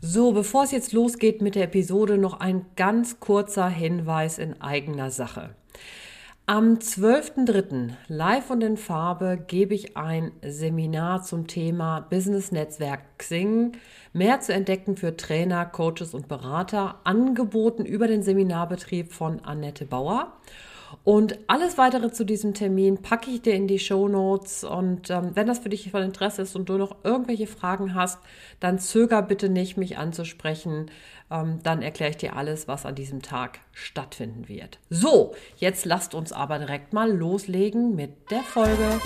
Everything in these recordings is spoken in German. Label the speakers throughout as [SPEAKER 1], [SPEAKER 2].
[SPEAKER 1] So, bevor es jetzt losgeht mit der Episode, noch ein ganz kurzer Hinweis in eigener Sache. Am 12.03. live und in Farbe gebe ich ein Seminar zum Thema Business Netzwerk Xing. Mehr zu entdecken für Trainer, Coaches und Berater, angeboten über den Seminarbetrieb von Annette Bauer. Und alles weitere zu diesem Termin packe ich dir in die Show Notes. Und ähm, wenn das für dich von Interesse ist und du noch irgendwelche Fragen hast, dann zöger bitte nicht, mich anzusprechen. Ähm, dann erkläre ich dir alles, was an diesem Tag stattfinden wird. So, jetzt lasst uns aber direkt mal loslegen mit der Folge.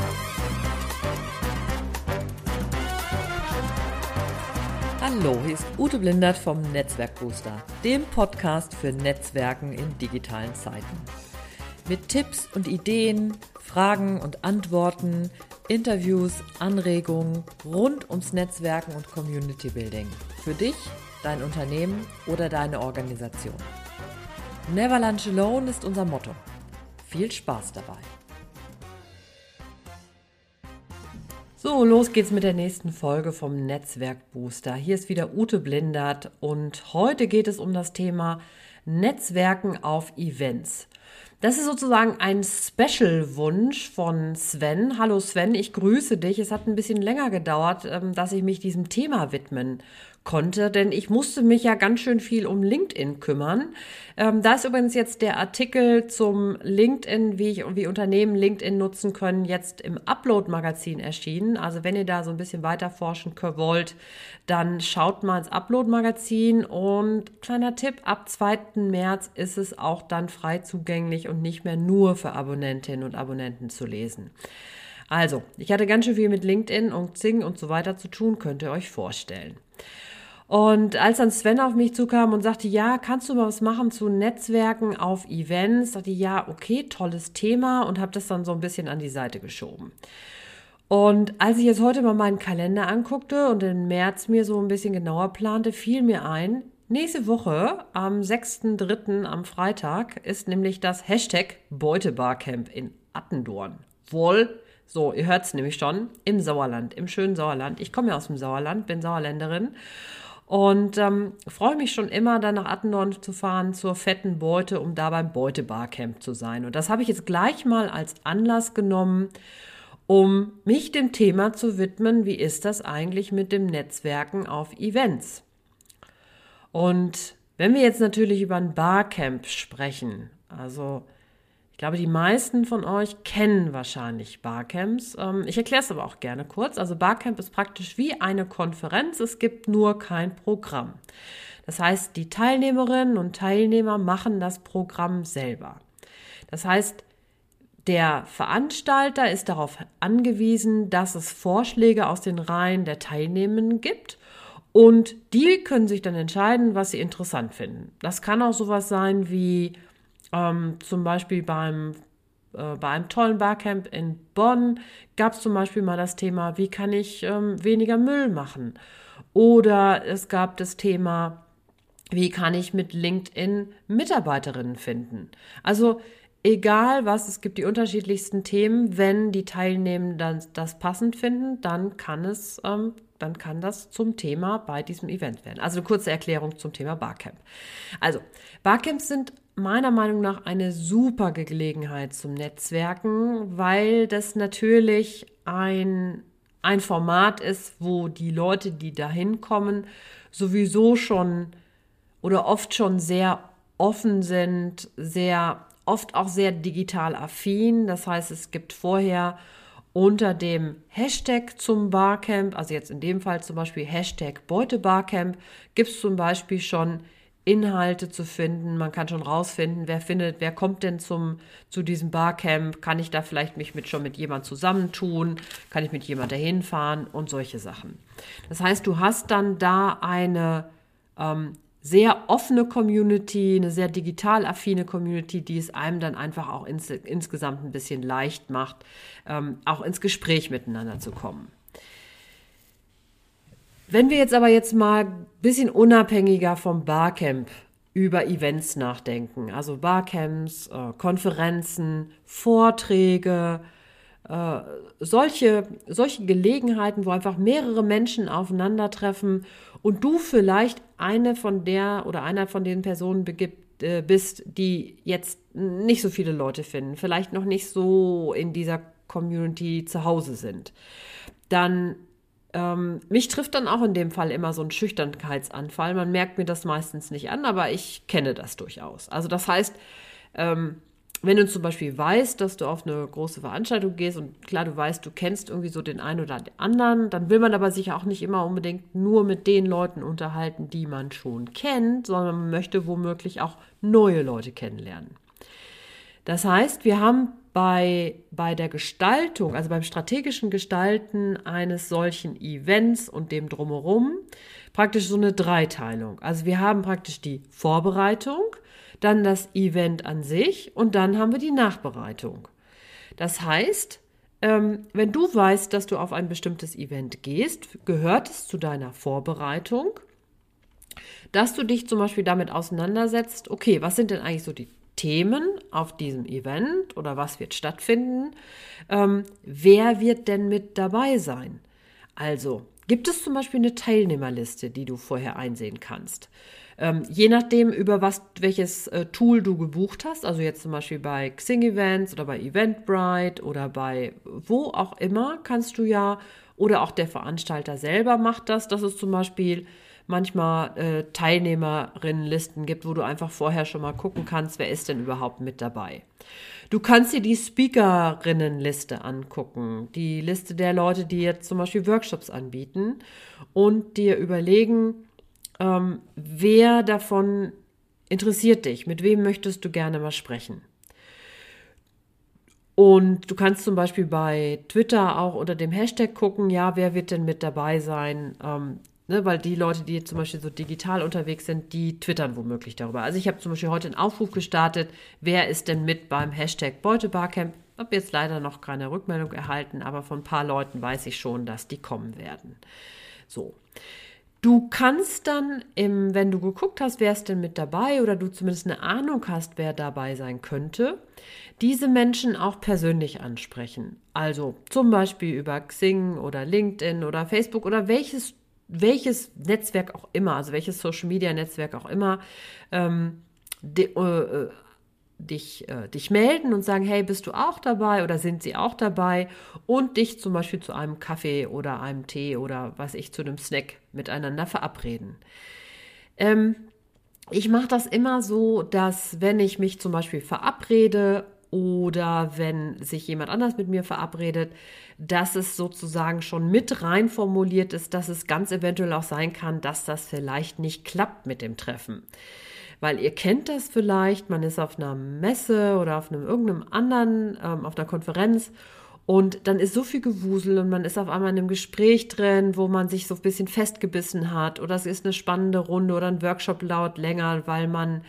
[SPEAKER 1] Hallo, hier ist Ute Blindert vom Netzwerkbooster, dem Podcast für Netzwerken in digitalen Zeiten mit Tipps und Ideen, Fragen und Antworten, Interviews, Anregungen rund ums Netzwerken und Community Building. Für dich, dein Unternehmen oder deine Organisation. Never Lunch Alone ist unser Motto. Viel Spaß dabei. So, los geht's mit der nächsten Folge vom Netzwerkbooster. Hier ist wieder Ute Blindert und heute geht es um das Thema Netzwerken auf Events. Das ist sozusagen ein Special-Wunsch von Sven. Hallo Sven, ich grüße dich. Es hat ein bisschen länger gedauert, ähm, dass ich mich diesem Thema widmen konnte, denn ich musste mich ja ganz schön viel um LinkedIn kümmern. Ähm, da ist übrigens jetzt der Artikel zum LinkedIn, wie ich wie Unternehmen LinkedIn nutzen können, jetzt im Upload-Magazin erschienen. Also wenn ihr da so ein bisschen weiter forschen wollt, dann schaut mal ins Upload-Magazin und kleiner Tipp, ab 2. März ist es auch dann frei zugänglich und nicht mehr nur für Abonnentinnen und Abonnenten zu lesen. Also, ich hatte ganz schön viel mit LinkedIn und Zing und so weiter zu tun, könnt ihr euch vorstellen. Und als dann Sven auf mich zukam und sagte, ja, kannst du mal was machen zu Netzwerken auf Events, sagte ich, ja, okay, tolles Thema und habe das dann so ein bisschen an die Seite geschoben. Und als ich jetzt heute mal meinen Kalender anguckte und im März mir so ein bisschen genauer plante, fiel mir ein, nächste Woche am 6.3. am Freitag ist nämlich das Hashtag Beutebarcamp in Attendorn. Wohl, so, ihr hört es nämlich schon, im Sauerland, im schönen Sauerland. Ich komme ja aus dem Sauerland, bin Sauerländerin und ähm, freue mich schon immer, dann nach Attendorn zu fahren zur fetten Beute, um da beim Beutebarcamp zu sein. Und das habe ich jetzt gleich mal als Anlass genommen, um mich dem Thema zu widmen, wie ist das eigentlich mit dem Netzwerken auf Events? Und wenn wir jetzt natürlich über ein Barcamp sprechen, also glaube, die meisten von euch kennen wahrscheinlich Barcamps. Ähm, ich erkläre es aber auch gerne kurz. Also Barcamp ist praktisch wie eine Konferenz. Es gibt nur kein Programm. Das heißt, die Teilnehmerinnen und Teilnehmer machen das Programm selber. Das heißt, der Veranstalter ist darauf angewiesen, dass es Vorschläge aus den Reihen der Teilnehmenden gibt und die können sich dann entscheiden, was sie interessant finden. Das kann auch sowas sein wie ähm, zum Beispiel beim äh, bei einem tollen Barcamp in Bonn gab es zum Beispiel mal das Thema, wie kann ich ähm, weniger Müll machen? Oder es gab das Thema, wie kann ich mit LinkedIn Mitarbeiterinnen finden? Also egal was, es gibt die unterschiedlichsten Themen. Wenn die Teilnehmenden das passend finden, dann kann es, ähm, dann kann das zum Thema bei diesem Event werden. Also eine kurze Erklärung zum Thema Barcamp. Also Barcamps sind meiner Meinung nach eine super Gelegenheit zum Netzwerken, weil das natürlich ein, ein Format ist, wo die Leute, die da hinkommen, sowieso schon oder oft schon sehr offen sind, sehr oft auch sehr digital affin. Das heißt, es gibt vorher unter dem Hashtag zum Barcamp, also jetzt in dem Fall zum Beispiel Hashtag Beutebarcamp, gibt es zum Beispiel schon Inhalte zu finden. Man kann schon rausfinden, wer findet, wer kommt denn zum, zu diesem Barcamp. Kann ich da vielleicht mich mit, schon mit jemand zusammentun? Kann ich mit jemand dahin fahren? Und solche Sachen. Das heißt, du hast dann da eine ähm, sehr offene Community, eine sehr digital affine Community, die es einem dann einfach auch ins, insgesamt ein bisschen leicht macht, ähm, auch ins Gespräch miteinander zu kommen. Wenn wir jetzt aber jetzt mal ein bisschen unabhängiger vom Barcamp über Events nachdenken, also Barcamps, äh, Konferenzen, Vorträge, äh, solche, solche Gelegenheiten, wo einfach mehrere Menschen aufeinandertreffen und du vielleicht eine von der oder einer von den Personen begibt, äh, bist, die jetzt nicht so viele Leute finden, vielleicht noch nicht so in dieser Community zu Hause sind, dann ähm, mich trifft dann auch in dem Fall immer so ein Schüchternheitsanfall. Man merkt mir das meistens nicht an, aber ich kenne das durchaus. Also das heißt, ähm, wenn du zum Beispiel weißt, dass du auf eine große Veranstaltung gehst und klar, du weißt, du kennst irgendwie so den einen oder den anderen, dann will man aber sich auch nicht immer unbedingt nur mit den Leuten unterhalten, die man schon kennt, sondern man möchte womöglich auch neue Leute kennenlernen. Das heißt, wir haben bei, bei der Gestaltung, also beim strategischen Gestalten eines solchen Events und dem drumherum, praktisch so eine Dreiteilung. Also wir haben praktisch die Vorbereitung, dann das Event an sich und dann haben wir die Nachbereitung. Das heißt, ähm, wenn du weißt, dass du auf ein bestimmtes Event gehst, gehört es zu deiner Vorbereitung, dass du dich zum Beispiel damit auseinandersetzt, okay, was sind denn eigentlich so die Themen auf diesem Event oder was wird stattfinden? Ähm, wer wird denn mit dabei sein? Also, gibt es zum Beispiel eine Teilnehmerliste, die du vorher einsehen kannst? Ähm, je nachdem, über was, welches äh, Tool du gebucht hast, also jetzt zum Beispiel bei Xing Events oder bei Eventbrite oder bei wo auch immer, kannst du ja, oder auch der Veranstalter selber macht das, dass es zum Beispiel manchmal äh, Teilnehmerinnenlisten gibt, wo du einfach vorher schon mal gucken kannst, wer ist denn überhaupt mit dabei. Du kannst dir die Speakerinnenliste angucken, die Liste der Leute, die jetzt zum Beispiel Workshops anbieten und dir überlegen, ähm, wer davon interessiert dich, mit wem möchtest du gerne mal sprechen. Und du kannst zum Beispiel bei Twitter auch unter dem Hashtag gucken, ja, wer wird denn mit dabei sein? Ähm, Ne, weil die Leute, die zum Beispiel so digital unterwegs sind, die twittern womöglich darüber. Also ich habe zum Beispiel heute einen Aufruf gestartet, wer ist denn mit beim Hashtag Beutebarcamp? Habe jetzt leider noch keine Rückmeldung erhalten, aber von ein paar Leuten weiß ich schon, dass die kommen werden. So. Du kannst dann, im, wenn du geguckt hast, wer ist denn mit dabei oder du zumindest eine Ahnung hast, wer dabei sein könnte, diese Menschen auch persönlich ansprechen. Also zum Beispiel über Xing oder LinkedIn oder Facebook oder welches welches Netzwerk auch immer, also welches Social Media Netzwerk auch immer, ähm, de, äh, äh, dich, äh, dich melden und sagen, hey, bist du auch dabei oder sind sie auch dabei und dich zum Beispiel zu einem Kaffee oder einem Tee oder was ich zu einem Snack miteinander verabreden. Ähm, ich mache das immer so, dass wenn ich mich zum Beispiel verabrede oder wenn sich jemand anders mit mir verabredet, dass es sozusagen schon mit rein formuliert ist, dass es ganz eventuell auch sein kann, dass das vielleicht nicht klappt mit dem Treffen. Weil ihr kennt das vielleicht, man ist auf einer Messe oder auf einem irgendeinem anderen, ähm, auf einer Konferenz und dann ist so viel Gewusel und man ist auf einmal in einem Gespräch drin, wo man sich so ein bisschen festgebissen hat oder es ist eine spannende Runde oder ein Workshop laut länger, weil man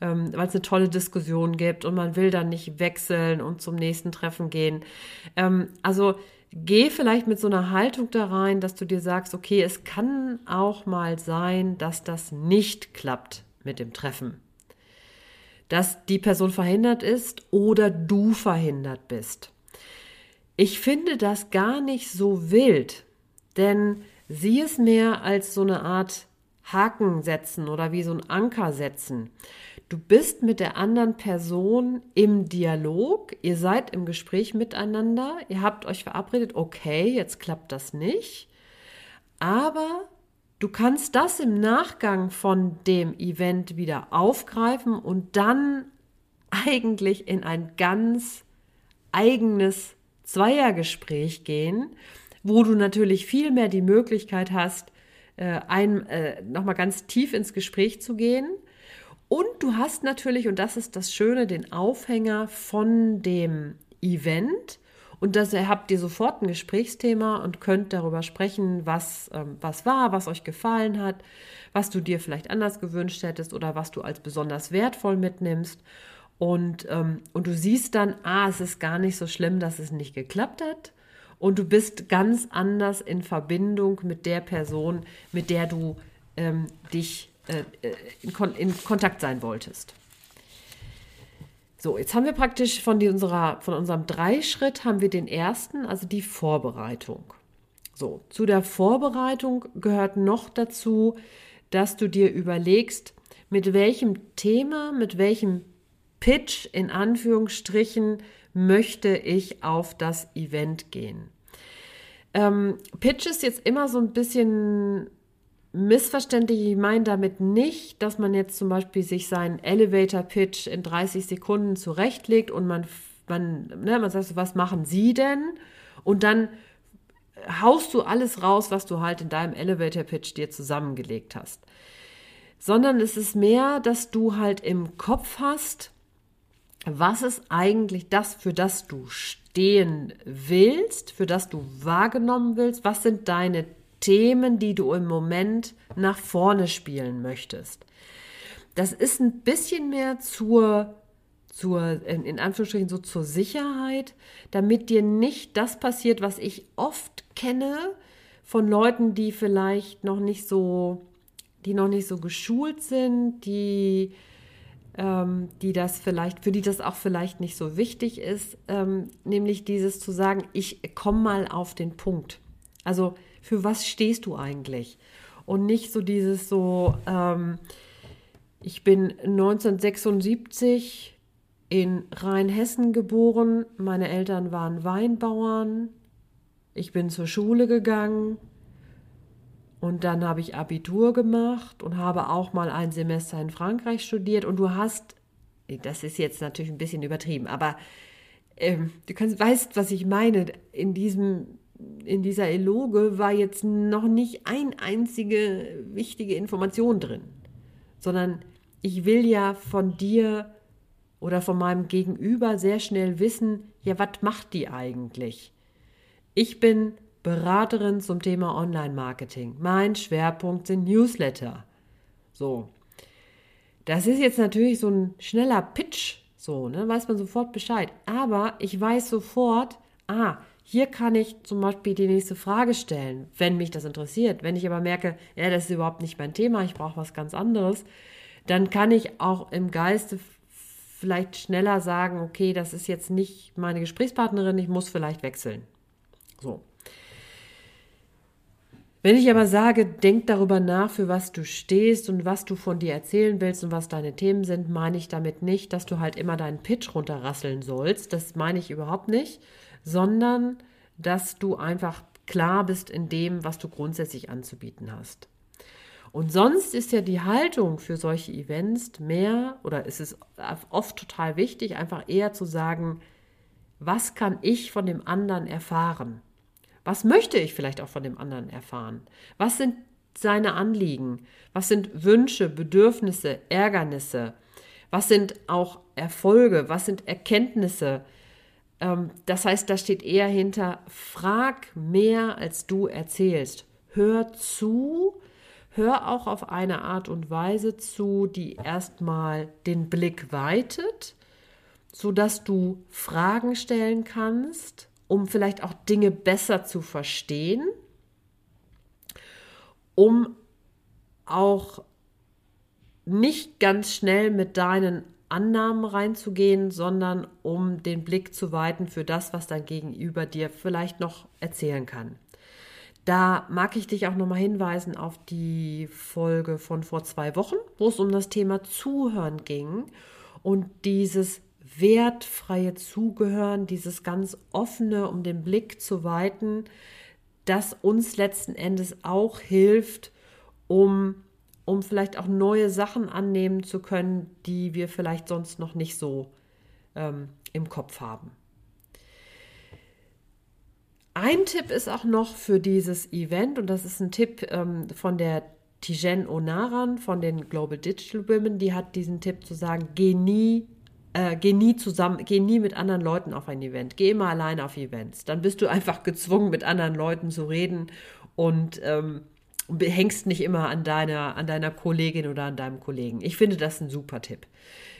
[SPEAKER 1] ähm, weil es eine tolle Diskussion gibt und man will dann nicht wechseln und zum nächsten Treffen gehen. Ähm, also geh vielleicht mit so einer Haltung da rein, dass du dir sagst, okay, es kann auch mal sein, dass das nicht klappt mit dem Treffen. Dass die Person verhindert ist oder du verhindert bist. Ich finde das gar nicht so wild, denn sieh es mehr als so eine Art Haken setzen oder wie so ein Anker setzen. Du bist mit der anderen Person im Dialog, ihr seid im Gespräch miteinander, ihr habt euch verabredet, okay, jetzt klappt das nicht, aber du kannst das im Nachgang von dem Event wieder aufgreifen und dann eigentlich in ein ganz eigenes Zweiergespräch gehen, wo du natürlich viel mehr die Möglichkeit hast, äh, äh, nochmal ganz tief ins Gespräch zu gehen und du hast natürlich, und das ist das Schöne, den Aufhänger von dem Event. Und das habt ihr sofort ein Gesprächsthema und könnt darüber sprechen, was, ähm, was war, was euch gefallen hat, was du dir vielleicht anders gewünscht hättest oder was du als besonders wertvoll mitnimmst. Und, ähm, und du siehst dann, ah, es ist gar nicht so schlimm, dass es nicht geklappt hat. Und du bist ganz anders in Verbindung mit der Person, mit der du ähm, dich äh, in, Kon in Kontakt sein wolltest. So, jetzt haben wir praktisch von, die, unserer, von unserem Dreischritt haben wir den ersten, also die Vorbereitung. So, zu der Vorbereitung gehört noch dazu, dass du dir überlegst, mit welchem Thema, mit welchem Pitch in Anführungsstrichen möchte ich auf das Event gehen. Ähm, Pitch ist jetzt immer so ein bisschen missverständlich. Ich meine damit nicht, dass man jetzt zum Beispiel sich seinen Elevator-Pitch in 30 Sekunden zurechtlegt und man, man, ne, man sagt was machen Sie denn? Und dann haust du alles raus, was du halt in deinem Elevator-Pitch dir zusammengelegt hast. Sondern es ist mehr, dass du halt im Kopf hast, was ist eigentlich das, für das du stehen willst, für das du wahrgenommen willst? Was sind deine Themen, die du im Moment nach vorne spielen möchtest? Das ist ein bisschen mehr zur, zur in Anführungsstrichen so zur Sicherheit, damit dir nicht das passiert, was ich oft kenne von Leuten, die vielleicht noch nicht so, die noch nicht so geschult sind, die ähm, die das vielleicht, für die das auch vielleicht nicht so wichtig ist, ähm, nämlich dieses zu sagen, ich komme mal auf den Punkt. Also für was stehst du eigentlich? Und nicht so dieses so, ähm, ich bin 1976 in Rheinhessen geboren, meine Eltern waren Weinbauern, ich bin zur Schule gegangen, und dann habe ich Abitur gemacht und habe auch mal ein Semester in Frankreich studiert. Und du hast, das ist jetzt natürlich ein bisschen übertrieben, aber ähm, du kannst, weißt, was ich meine. In diesem, in dieser Eloge war jetzt noch nicht ein einzige wichtige Information drin, sondern ich will ja von dir oder von meinem Gegenüber sehr schnell wissen, ja, was macht die eigentlich? Ich bin Beraterin zum Thema Online-Marketing. Mein Schwerpunkt sind Newsletter. So. Das ist jetzt natürlich so ein schneller Pitch, so, ne, weiß man sofort Bescheid. Aber ich weiß sofort, ah, hier kann ich zum Beispiel die nächste Frage stellen, wenn mich das interessiert. Wenn ich aber merke, ja, das ist überhaupt nicht mein Thema, ich brauche was ganz anderes, dann kann ich auch im Geiste vielleicht schneller sagen, okay, das ist jetzt nicht meine Gesprächspartnerin, ich muss vielleicht wechseln. So. Wenn ich aber sage, denk darüber nach, für was du stehst und was du von dir erzählen willst und was deine Themen sind, meine ich damit nicht, dass du halt immer deinen Pitch runterrasseln sollst. Das meine ich überhaupt nicht, sondern dass du einfach klar bist in dem, was du grundsätzlich anzubieten hast. Und sonst ist ja die Haltung für solche Events mehr, oder ist es oft total wichtig, einfach eher zu sagen, was kann ich von dem anderen erfahren? Was möchte ich vielleicht auch von dem anderen erfahren? Was sind seine Anliegen? Was sind Wünsche, Bedürfnisse, Ärgernisse? Was sind auch Erfolge? Was sind Erkenntnisse? Ähm, das heißt, da steht eher hinter, frag mehr, als du erzählst. Hör zu, hör auch auf eine Art und Weise zu, die erstmal den Blick weitet, sodass du Fragen stellen kannst um vielleicht auch Dinge besser zu verstehen, um auch nicht ganz schnell mit deinen Annahmen reinzugehen, sondern um den Blick zu weiten für das, was dein Gegenüber dir vielleicht noch erzählen kann. Da mag ich dich auch nochmal hinweisen auf die Folge von vor zwei Wochen, wo es um das Thema Zuhören ging und dieses wertfreie Zugehören, dieses ganz offene, um den Blick zu weiten, das uns letzten Endes auch hilft, um, um vielleicht auch neue Sachen annehmen zu können, die wir vielleicht sonst noch nicht so ähm, im Kopf haben. Ein Tipp ist auch noch für dieses Event, und das ist ein Tipp ähm, von der Tijen Onaran von den Global Digital Women, die hat diesen Tipp zu sagen, geh nie äh, geh nie zusammen, geh nie mit anderen Leuten auf ein Event. Geh immer alleine auf Events. Dann bist du einfach gezwungen, mit anderen Leuten zu reden und ähm, hängst nicht immer an deiner, an deiner Kollegin oder an deinem Kollegen. Ich finde das ein super Tipp.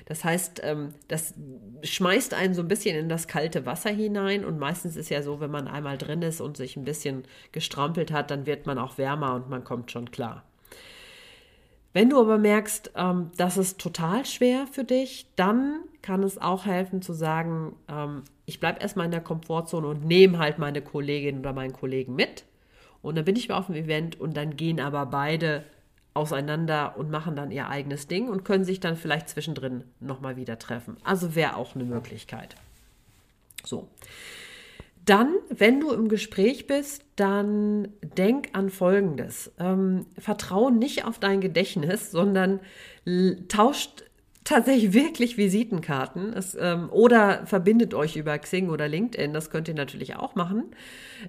[SPEAKER 1] Das heißt, ähm, das schmeißt einen so ein bisschen in das kalte Wasser hinein und meistens ist ja so, wenn man einmal drin ist und sich ein bisschen gestrampelt hat, dann wird man auch wärmer und man kommt schon klar. Wenn du aber merkst, ähm, das ist total schwer für dich, dann kann es auch helfen zu sagen, ähm, ich bleibe erstmal in der Komfortzone und nehme halt meine Kollegin oder meinen Kollegen mit. Und dann bin ich mal auf dem Event und dann gehen aber beide auseinander und machen dann ihr eigenes Ding und können sich dann vielleicht zwischendrin nochmal wieder treffen. Also wäre auch eine Möglichkeit. So. Dann, wenn du im Gespräch bist, dann denk an Folgendes. Ähm, vertraue nicht auf dein Gedächtnis, sondern tauscht tatsächlich wirklich Visitenkarten es, ähm, oder verbindet euch über Xing oder LinkedIn. Das könnt ihr natürlich auch machen.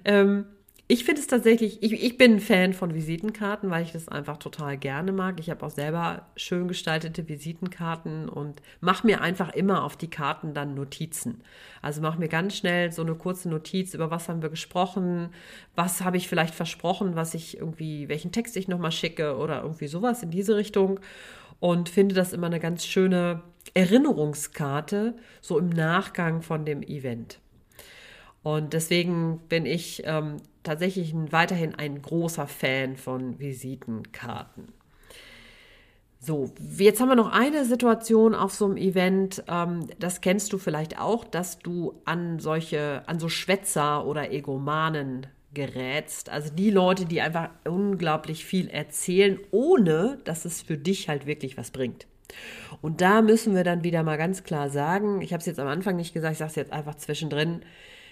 [SPEAKER 1] Ähm, ich finde es tatsächlich, ich, ich bin ein Fan von Visitenkarten, weil ich das einfach total gerne mag. Ich habe auch selber schön gestaltete Visitenkarten und mache mir einfach immer auf die Karten dann Notizen. Also mache mir ganz schnell so eine kurze Notiz, über was haben wir gesprochen, was habe ich vielleicht versprochen, was ich irgendwie, welchen Text ich nochmal schicke oder irgendwie sowas in diese Richtung. Und finde das immer eine ganz schöne Erinnerungskarte, so im Nachgang von dem Event. Und deswegen bin ich ähm, tatsächlich weiterhin ein großer Fan von Visitenkarten. So, jetzt haben wir noch eine Situation auf so einem Event, ähm, das kennst du vielleicht auch, dass du an solche, an so Schwätzer oder Egomanen gerätst. Also die Leute, die einfach unglaublich viel erzählen, ohne dass es für dich halt wirklich was bringt. Und da müssen wir dann wieder mal ganz klar sagen, ich habe es jetzt am Anfang nicht gesagt, ich sage es jetzt einfach zwischendrin,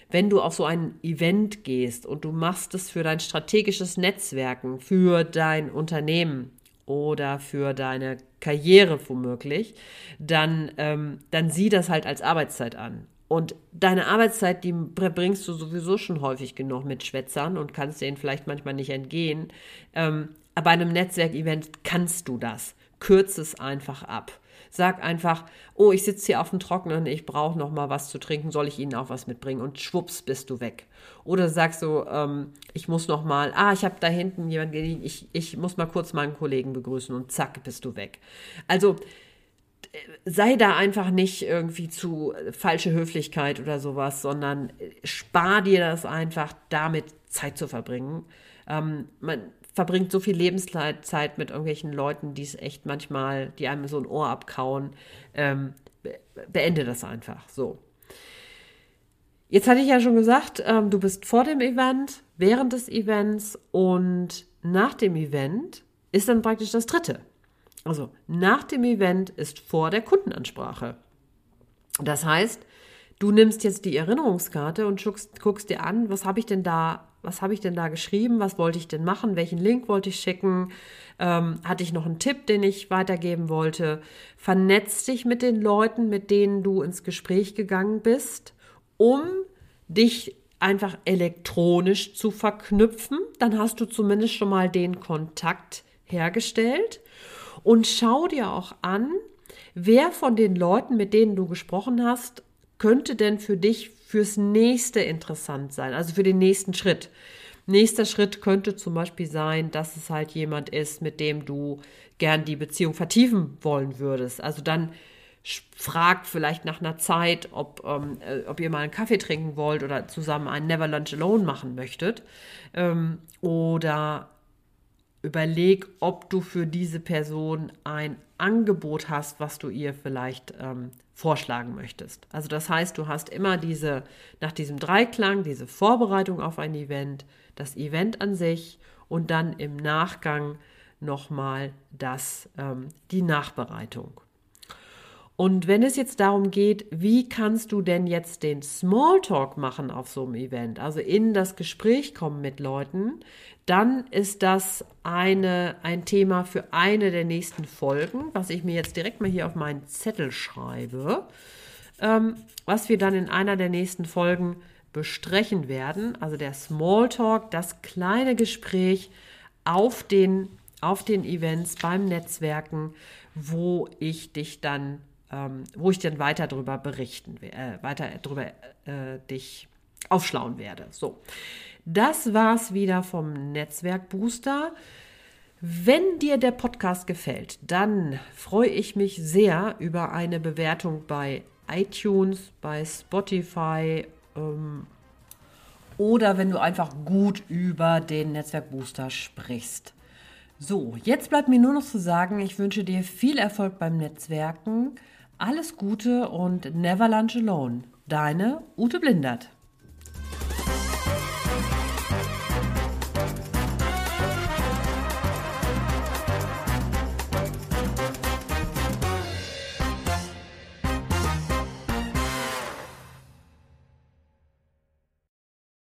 [SPEAKER 1] wenn du auf so ein Event gehst und du machst es für dein strategisches Netzwerken, für dein Unternehmen oder für deine Karriere womöglich, dann, ähm, dann sieh das halt als Arbeitszeit an. Und deine Arbeitszeit, die bringst du sowieso schon häufig genug mit Schwätzern und kannst denen vielleicht manchmal nicht entgehen. Ähm, aber bei einem Netzwerkevent kannst du das. Kürze es einfach ab. Sag einfach, oh, ich sitze hier auf dem Trockenen, ich brauche noch mal was zu trinken, soll ich Ihnen auch was mitbringen? Und schwupps bist du weg. Oder sagst du, ähm, ich muss noch mal, ah, ich habe da hinten jemanden, ich, ich muss mal kurz meinen Kollegen begrüßen und zack, bist du weg. Also sei da einfach nicht irgendwie zu falsche Höflichkeit oder sowas, sondern spar dir das einfach, damit Zeit zu verbringen. Ähm, man, verbringt so viel Lebenszeit mit irgendwelchen Leuten, die es echt manchmal, die einem so ein Ohr abkauen. Ähm, beende das einfach so. Jetzt hatte ich ja schon gesagt, ähm, du bist vor dem Event, während des Events und nach dem Event ist dann praktisch das dritte. Also nach dem Event ist vor der Kundenansprache. Das heißt, du nimmst jetzt die Erinnerungskarte und guckst, guckst dir an, was habe ich denn da was habe ich denn da geschrieben, was wollte ich denn machen, welchen Link wollte ich schicken, ähm, hatte ich noch einen Tipp, den ich weitergeben wollte. Vernetz dich mit den Leuten, mit denen du ins Gespräch gegangen bist, um dich einfach elektronisch zu verknüpfen. Dann hast du zumindest schon mal den Kontakt hergestellt und schau dir auch an, wer von den Leuten, mit denen du gesprochen hast, könnte denn für dich fürs nächste interessant sein, also für den nächsten Schritt. Nächster Schritt könnte zum Beispiel sein, dass es halt jemand ist, mit dem du gern die Beziehung vertiefen wollen würdest. Also dann fragt vielleicht nach einer Zeit, ob, ähm, äh, ob ihr mal einen Kaffee trinken wollt oder zusammen ein Never Lunch Alone machen möchtet. Ähm, oder überleg, ob du für diese Person ein Angebot hast, was du ihr vielleicht ähm, vorschlagen möchtest. Also das heißt, du hast immer diese, nach diesem Dreiklang, diese Vorbereitung auf ein Event, das Event an sich und dann im Nachgang nochmal das, ähm, die Nachbereitung. Und wenn es jetzt darum geht, wie kannst du denn jetzt den Smalltalk machen auf so einem Event, also in das Gespräch kommen mit Leuten, dann ist das eine, ein Thema für eine der nächsten Folgen, was ich mir jetzt direkt mal hier auf meinen Zettel schreibe, ähm, was wir dann in einer der nächsten Folgen besprechen werden. Also der Smalltalk, das kleine Gespräch auf den, auf den Events beim Netzwerken, wo ich dich dann ähm, wo ich dann weiter darüber berichten, äh, weiter darüber äh, dich aufschlauen werde. So, das war's wieder vom Netzwerk Booster. Wenn dir der Podcast gefällt, dann freue ich mich sehr über eine Bewertung bei iTunes, bei Spotify ähm, oder wenn du einfach gut über den Netzwerk Booster sprichst. So, jetzt bleibt mir nur noch zu sagen, ich wünsche dir viel Erfolg beim Netzwerken, alles Gute und never lunch alone. Deine Ute Blindert.